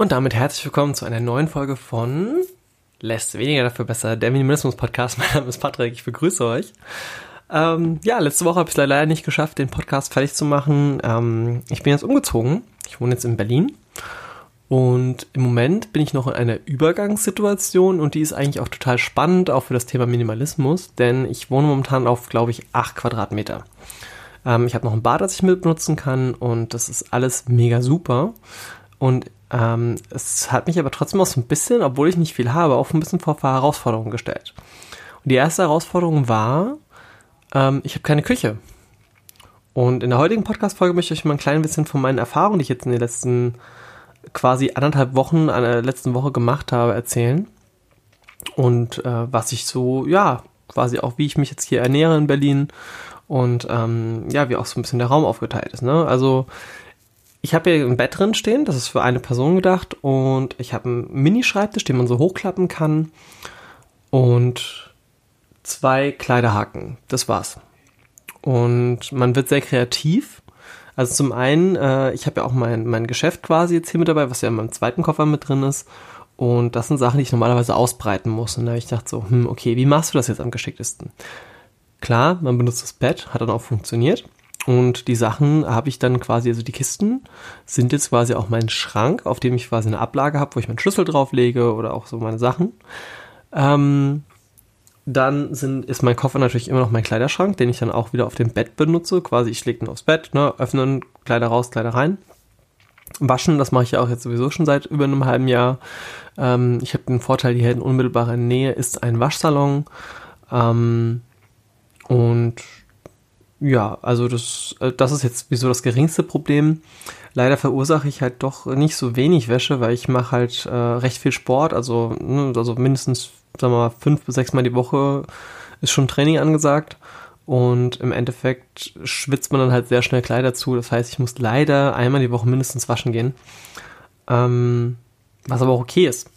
Und damit herzlich willkommen zu einer neuen Folge von Lässt weniger dafür besser, der Minimalismus Podcast. Mein Name ist Patrick, ich begrüße euch. Ähm, ja, letzte Woche habe ich es leider nicht geschafft, den Podcast fertig zu machen. Ähm, ich bin jetzt umgezogen. Ich wohne jetzt in Berlin. Und im Moment bin ich noch in einer Übergangssituation und die ist eigentlich auch total spannend, auch für das Thema Minimalismus, denn ich wohne momentan auf, glaube ich, acht Quadratmeter. Ähm, ich habe noch ein Bad, das ich mit benutzen kann und das ist alles mega super. Und ähm, es hat mich aber trotzdem auch so ein bisschen, obwohl ich nicht viel habe, auch ein bisschen vor Herausforderungen gestellt. Und die erste Herausforderung war, ähm, ich habe keine Küche. Und in der heutigen Podcast-Folge möchte ich euch mal ein klein bisschen von meinen Erfahrungen, die ich jetzt in den letzten quasi anderthalb Wochen, an der letzten Woche gemacht habe, erzählen. Und äh, was ich so, ja, quasi auch, wie ich mich jetzt hier ernähre in Berlin und ähm, ja, wie auch so ein bisschen der Raum aufgeteilt ist. Ne? Also ich habe hier ein Bett drin stehen, das ist für eine Person gedacht und ich habe einen Mini-Schreibtisch, den man so hochklappen kann und zwei Kleiderhaken. Das war's. Und man wird sehr kreativ. Also zum einen, äh, ich habe ja auch mein, mein Geschäft quasi jetzt hier mit dabei, was ja in meinem zweiten Koffer mit drin ist. Und das sind Sachen, die ich normalerweise ausbreiten muss. Und da habe ich gedacht so, hm, okay, wie machst du das jetzt am geschicktesten? Klar, man benutzt das Bett, hat dann auch funktioniert. Und die Sachen habe ich dann quasi, also die Kisten sind jetzt quasi auch mein Schrank, auf dem ich quasi eine Ablage habe, wo ich meinen Schlüssel drauflege oder auch so meine Sachen. Ähm, dann sind, ist mein Koffer natürlich immer noch mein Kleiderschrank, den ich dann auch wieder auf dem Bett benutze. Quasi, ich lege ihn aufs Bett, ne, öffnen, Kleider raus, Kleider rein. Waschen, das mache ich ja auch jetzt sowieso schon seit über einem halben Jahr. Ähm, ich habe den Vorteil, hier in unmittelbarer Nähe ist ein Waschsalon. Ähm, und ja, also das, äh, das ist jetzt wieso das geringste Problem. Leider verursache ich halt doch nicht so wenig Wäsche, weil ich mache halt äh, recht viel Sport, also, ne, also mindestens, sagen wir mal, fünf bis sechs Mal die Woche ist schon Training angesagt. Und im Endeffekt schwitzt man dann halt sehr schnell Kleider zu. Das heißt, ich muss leider einmal die Woche mindestens waschen gehen. Ähm, was aber auch okay ist.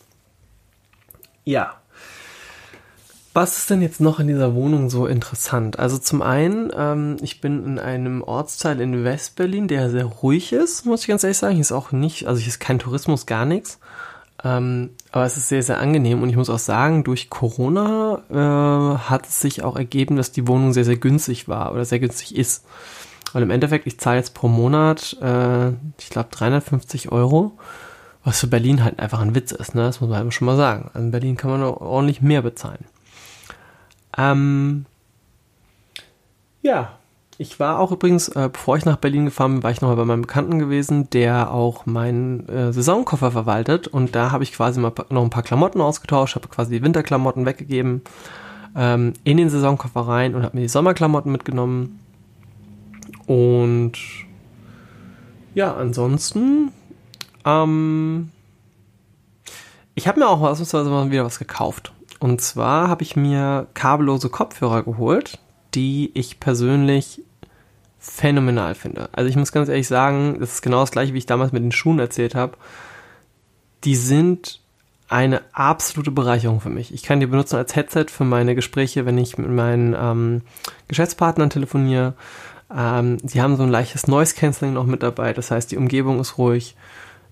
Ja, was ist denn jetzt noch in dieser Wohnung so interessant? Also zum einen, ähm, ich bin in einem Ortsteil in Westberlin, der sehr ruhig ist, muss ich ganz ehrlich sagen. Hier ist auch nicht, also hier ist kein Tourismus, gar nichts. Ähm, aber es ist sehr, sehr angenehm und ich muss auch sagen, durch Corona äh, hat es sich auch ergeben, dass die Wohnung sehr, sehr günstig war oder sehr günstig ist. Weil im Endeffekt, ich zahle jetzt pro Monat, äh, ich glaube, 350 Euro, was für Berlin halt einfach ein Witz ist, ne? Das muss man einfach schon mal sagen. Also in Berlin kann man ordentlich mehr bezahlen. Ähm, ja, ich war auch übrigens, äh, bevor ich nach Berlin gefahren bin, war ich nochmal bei meinem Bekannten gewesen, der auch meinen äh, Saisonkoffer verwaltet. Und da habe ich quasi mal noch ein paar Klamotten ausgetauscht, habe quasi die Winterklamotten weggegeben, ähm, in den Saisonkoffer rein und habe mir die Sommerklamotten mitgenommen. Und ja, ansonsten, ähm, ich habe mir auch ausnahmsweise mal wieder was gekauft. Und zwar habe ich mir kabellose Kopfhörer geholt, die ich persönlich phänomenal finde. Also ich muss ganz ehrlich sagen, das ist genau das gleiche, wie ich damals mit den Schuhen erzählt habe. Die sind eine absolute Bereicherung für mich. Ich kann die benutzen als Headset für meine Gespräche, wenn ich mit meinen ähm, Geschäftspartnern telefoniere. Ähm, sie haben so ein leichtes Noise Cancelling noch mit dabei, das heißt, die Umgebung ist ruhig.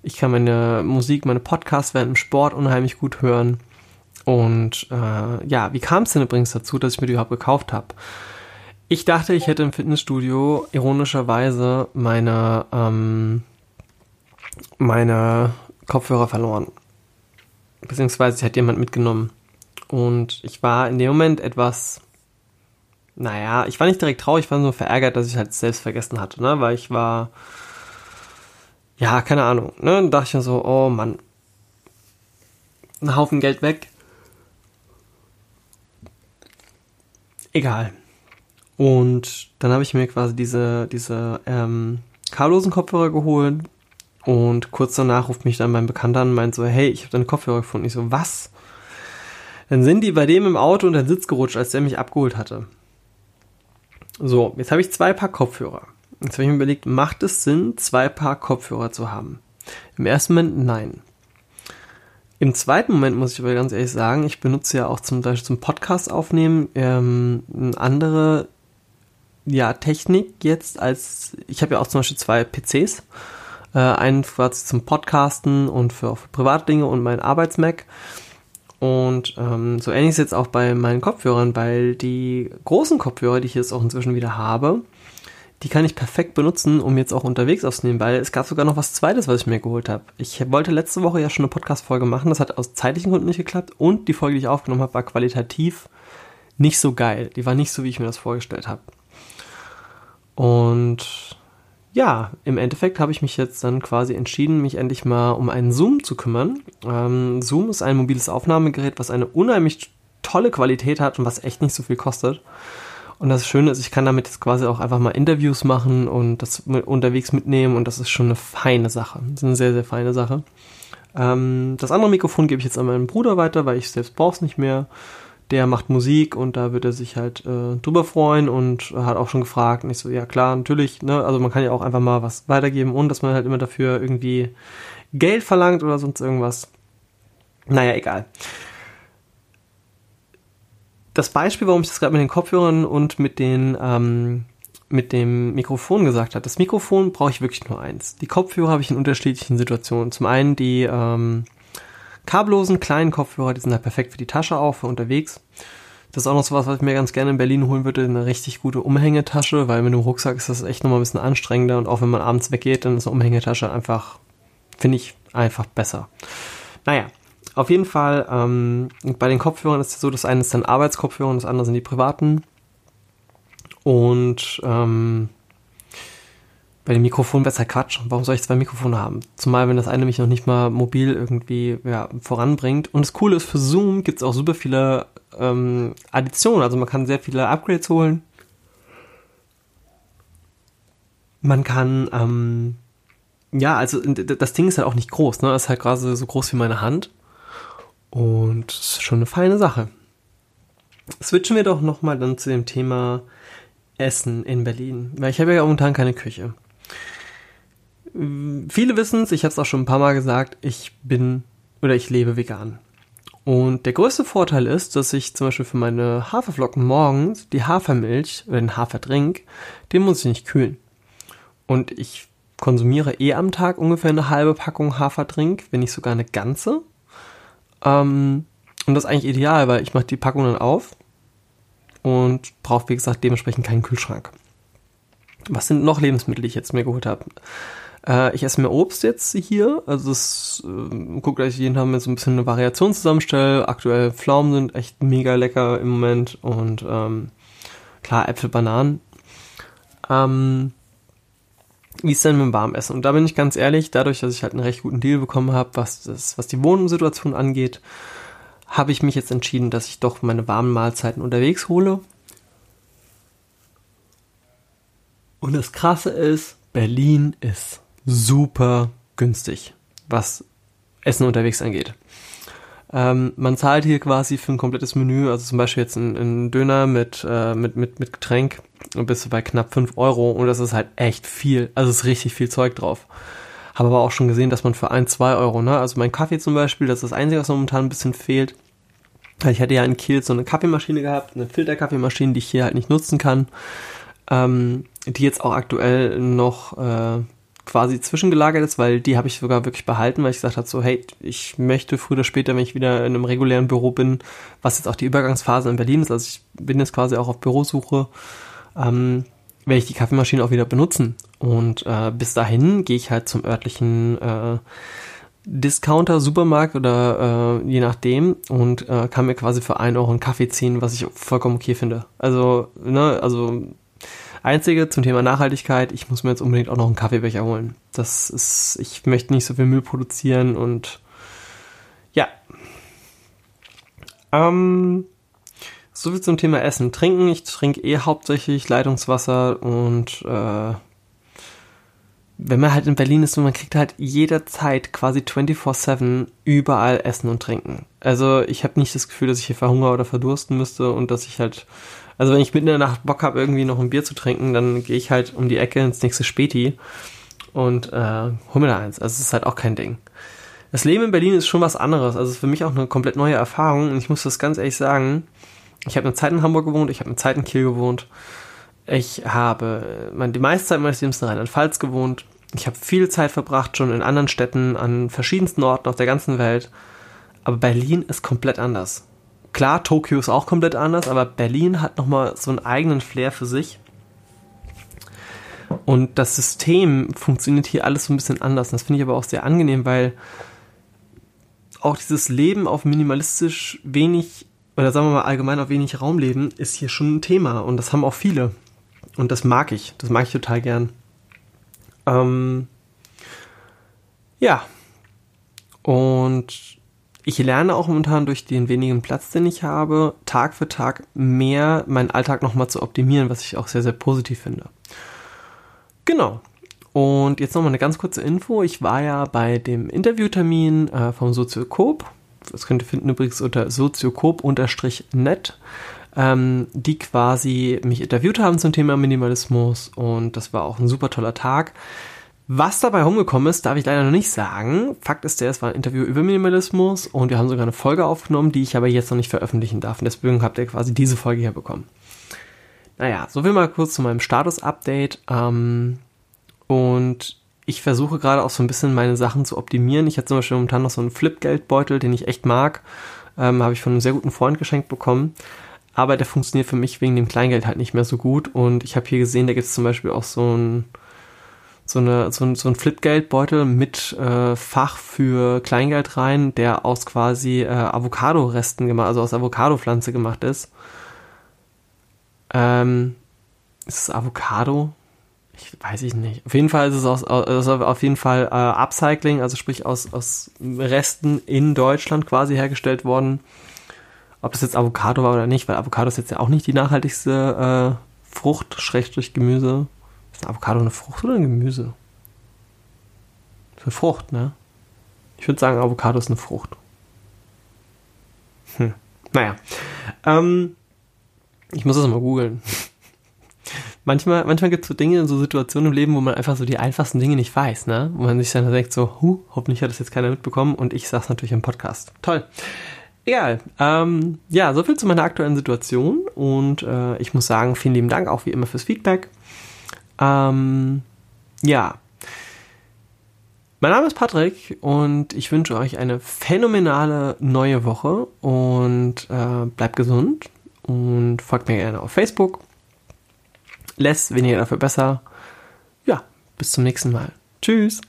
Ich kann meine Musik, meine Podcasts während dem Sport unheimlich gut hören. Und äh, ja, wie kam es denn übrigens dazu, dass ich mir die überhaupt gekauft habe? Ich dachte, ich hätte im Fitnessstudio ironischerweise meine, ähm, meine Kopfhörer verloren. Beziehungsweise sie hat jemand mitgenommen. Und ich war in dem Moment etwas, naja, ich war nicht direkt traurig, ich war nur verärgert, dass ich halt selbst vergessen hatte, ne? Weil ich war, ja, keine Ahnung, ne? Dann dachte ich mir so, oh Mann, ein Haufen Geld weg. Egal. Und dann habe ich mir quasi diese, diese ähm, kabellosen Kopfhörer geholt. Und kurz danach ruft mich dann mein Bekannter an und meint so, hey, ich habe deine Kopfhörer gefunden. Ich so, was? Dann sind die bei dem im Auto unter den Sitz gerutscht, als der mich abgeholt hatte. So, jetzt habe ich zwei Paar Kopfhörer. Jetzt habe ich mir überlegt, macht es Sinn, zwei Paar Kopfhörer zu haben? Im ersten Moment nein. Im zweiten Moment muss ich aber ganz ehrlich sagen, ich benutze ja auch zum Beispiel zum Podcast aufnehmen ähm, eine andere ja, Technik jetzt als ich habe ja auch zum Beispiel zwei PCs Äh, einen quasi zum Podcasten und für, für Privatdinge und mein Arbeitsmac. Und ähm, so ähnlich ist jetzt auch bei meinen Kopfhörern, weil die großen Kopfhörer, die ich jetzt auch inzwischen wieder habe, die kann ich perfekt benutzen, um jetzt auch unterwegs aufzunehmen, weil es gab sogar noch was Zweites, was ich mir geholt habe. Ich wollte letzte Woche ja schon eine Podcast-Folge machen, das hat aus zeitlichen Gründen nicht geklappt und die Folge, die ich aufgenommen habe, war qualitativ nicht so geil. Die war nicht so, wie ich mir das vorgestellt habe. Und ja, im Endeffekt habe ich mich jetzt dann quasi entschieden, mich endlich mal um einen Zoom zu kümmern. Ähm, Zoom ist ein mobiles Aufnahmegerät, was eine unheimlich tolle Qualität hat und was echt nicht so viel kostet. Und das Schöne ist, ich kann damit jetzt quasi auch einfach mal Interviews machen und das unterwegs mitnehmen und das ist schon eine feine Sache. Das ist eine sehr, sehr feine Sache. Ähm, das andere Mikrofon gebe ich jetzt an meinen Bruder weiter, weil ich selbst brauche es nicht mehr. Der macht Musik und da wird er sich halt äh, drüber freuen und hat auch schon gefragt. Und ich so, ja klar, natürlich, ne? Also man kann ja auch einfach mal was weitergeben, ohne dass man halt immer dafür irgendwie Geld verlangt oder sonst irgendwas. Naja, egal das Beispiel, warum ich das gerade mit den Kopfhörern und mit den ähm, mit dem Mikrofon gesagt habe. Das Mikrofon brauche ich wirklich nur eins. Die Kopfhörer habe ich in unterschiedlichen Situationen. Zum einen die ähm, kabellosen kleinen Kopfhörer, die sind halt perfekt für die Tasche auch, für unterwegs. Das ist auch noch so was, was ich mir ganz gerne in Berlin holen würde, eine richtig gute Umhängetasche, weil mit dem Rucksack ist das echt nochmal ein bisschen anstrengender und auch wenn man abends weggeht, dann ist eine Umhängetasche einfach, finde ich, einfach besser. Naja, auf jeden Fall, ähm, bei den Kopfhörern ist es so, das eine ist dann Arbeitskopfhörer und das andere sind die privaten. Und ähm, bei dem Mikrofon wäre es halt Quatsch. Warum soll ich zwei Mikrofone haben? Zumal, wenn das eine mich noch nicht mal mobil irgendwie ja, voranbringt. Und das Coole ist, für Zoom gibt es auch super viele ähm, Additionen. Also man kann sehr viele Upgrades holen. Man kann, ähm, ja, also das Ding ist halt auch nicht groß, ne? Das ist halt gerade so groß wie meine Hand. Und das ist schon eine feine Sache. Switchen wir doch nochmal dann zu dem Thema Essen in Berlin. Weil ich habe ja momentan keine Küche. Viele wissen es, ich habe es auch schon ein paar Mal gesagt, ich bin oder ich lebe vegan. Und der größte Vorteil ist, dass ich zum Beispiel für meine Haferflocken morgens die Hafermilch oder den Haferdrink, den muss ich nicht kühlen. Und ich konsumiere eh am Tag ungefähr eine halbe Packung Haferdrink, wenn nicht sogar eine ganze. Ähm, und das ist eigentlich ideal, weil ich mache die Packung dann auf und brauche, wie gesagt, dementsprechend keinen Kühlschrank. Was sind noch Lebensmittel, die ich jetzt mir geholt habe? Äh, ich esse mir Obst jetzt hier. Also das äh, guck, dass ich jeden Tag mir so ein bisschen eine Variation zusammenstelle. Aktuell Pflaumen sind echt mega lecker im Moment und ähm, klar Äpfel, Bananen. Ähm, wie ist denn mit dem Warmessen? Und da bin ich ganz ehrlich, dadurch, dass ich halt einen recht guten Deal bekommen habe, was, das, was die Wohnsituation angeht, habe ich mich jetzt entschieden, dass ich doch meine warmen Mahlzeiten unterwegs hole. Und das Krasse ist, Berlin ist super günstig, was Essen unterwegs angeht. Ähm, man zahlt hier quasi für ein komplettes Menü, also zum Beispiel jetzt ein, ein Döner mit, äh, mit, mit, mit Getränk und bist du bei knapp 5 Euro und das ist halt echt viel. Also ist richtig viel Zeug drauf. Habe aber auch schon gesehen, dass man für 1, 2 Euro, ne? Also mein Kaffee zum Beispiel, das ist das Einzige, was momentan ein bisschen fehlt. Ich hatte ja in Kiel so eine Kaffeemaschine gehabt, eine Filterkaffeemaschine, die ich hier halt nicht nutzen kann. Ähm, die jetzt auch aktuell noch äh, quasi zwischengelagert ist, weil die habe ich sogar wirklich behalten, weil ich gesagt habe, so, hey, ich möchte früher oder später, wenn ich wieder in einem regulären Büro bin, was jetzt auch die Übergangsphase in Berlin ist, also ich bin jetzt quasi auch auf Bürosuche, ähm, werde ich die Kaffeemaschine auch wieder benutzen. Und äh, bis dahin gehe ich halt zum örtlichen äh, Discounter, Supermarkt oder äh, je nachdem und äh, kann mir quasi für einen Euro einen Kaffee ziehen, was ich vollkommen okay finde. Also, ne, also Einzige zum Thema Nachhaltigkeit, ich muss mir jetzt unbedingt auch noch einen Kaffeebecher holen. Das ist, ich möchte nicht so viel Müll produzieren und ja. Ähm, so viel zum Thema Essen. Trinken, ich trinke eh hauptsächlich Leitungswasser und äh, wenn man halt in Berlin ist und man kriegt halt jederzeit quasi 24-7 überall Essen und Trinken. Also ich habe nicht das Gefühl, dass ich hier verhungern oder verdursten müsste und dass ich halt, also wenn ich mitten in der Nacht Bock habe, irgendwie noch ein Bier zu trinken, dann gehe ich halt um die Ecke ins nächste Späti und äh, hol mir da eins. Also es ist halt auch kein Ding. Das Leben in Berlin ist schon was anderes. Also es ist für mich auch eine komplett neue Erfahrung und ich muss das ganz ehrlich sagen, ich habe eine Zeit in Hamburg gewohnt, ich habe eine Zeit in Kiel gewohnt. Ich habe die meiste Zeit meines Lebens in Rheinland-Pfalz gewohnt Ich habe viel Zeit verbracht schon in anderen Städten, an verschiedensten Orten auf der ganzen Welt. Aber Berlin ist komplett anders. Klar, Tokio ist auch komplett anders, aber Berlin hat nochmal so einen eigenen Flair für sich. Und das System funktioniert hier alles so ein bisschen anders. Das finde ich aber auch sehr angenehm, weil auch dieses Leben auf minimalistisch wenig, oder sagen wir mal allgemein auf wenig Raum leben, ist hier schon ein Thema. Und das haben auch viele. Und das mag ich. Das mag ich total gern. Ähm, ja. Und ich lerne auch momentan durch den wenigen Platz, den ich habe, Tag für Tag mehr meinen Alltag nochmal zu optimieren, was ich auch sehr, sehr positiv finde. Genau. Und jetzt nochmal eine ganz kurze Info. Ich war ja bei dem Interviewtermin äh, vom Soziokop. Das könnt ihr finden übrigens unter soziokop-net, ähm, die quasi mich interviewt haben zum Thema Minimalismus. Und das war auch ein super toller Tag. Was dabei rumgekommen ist, darf ich leider noch nicht sagen. Fakt ist der, es war ein Interview über Minimalismus und wir haben sogar eine Folge aufgenommen, die ich aber jetzt noch nicht veröffentlichen darf. Und deswegen habt ihr quasi diese Folge hier bekommen. Naja, so viel mal kurz zu meinem Status-Update. Ähm, und ich versuche gerade auch so ein bisschen meine Sachen zu optimieren. Ich habe zum Beispiel momentan noch so einen Flip-Geldbeutel, den ich echt mag. Ähm, habe ich von einem sehr guten Freund geschenkt bekommen. Aber der funktioniert für mich wegen dem Kleingeld halt nicht mehr so gut. Und ich habe hier gesehen, da gibt es zum Beispiel auch so ein so, so ein, so ein Flipgeldbeutel mit äh, Fach für Kleingeld rein, der aus quasi äh, Avocado-Resten gemacht, also aus Avocado-Pflanze gemacht ist. Ähm, ist es Avocado? Ich weiß ich nicht. Auf jeden Fall ist es aus, also auf jeden Fall äh, Upcycling, also sprich aus, aus Resten in Deutschland quasi hergestellt worden. Ob das jetzt Avocado war oder nicht, weil Avocado ist jetzt ja auch nicht die nachhaltigste äh, Frucht, Schrägstrich Gemüse. Ist ein Avocado eine Frucht oder ein Gemüse? Ist eine Frucht, ne? Ich würde sagen, Avocado ist eine Frucht. Hm. Naja. Ähm, ich muss das mal googeln. manchmal manchmal gibt es so Dinge, so Situationen im Leben, wo man einfach so die einfachsten Dinge nicht weiß, ne? Wo man sich dann denkt so, hu, hoffentlich hat das jetzt keiner mitbekommen und ich sag's natürlich im Podcast. Toll. Egal. Ähm, ja, soviel zu meiner aktuellen Situation und äh, ich muss sagen, vielen lieben Dank auch wie immer fürs Feedback. Ähm, ja. Mein Name ist Patrick und ich wünsche euch eine phänomenale neue Woche und äh, bleibt gesund und folgt mir gerne auf Facebook. Less, weniger dafür besser. Ja, bis zum nächsten Mal. Tschüss.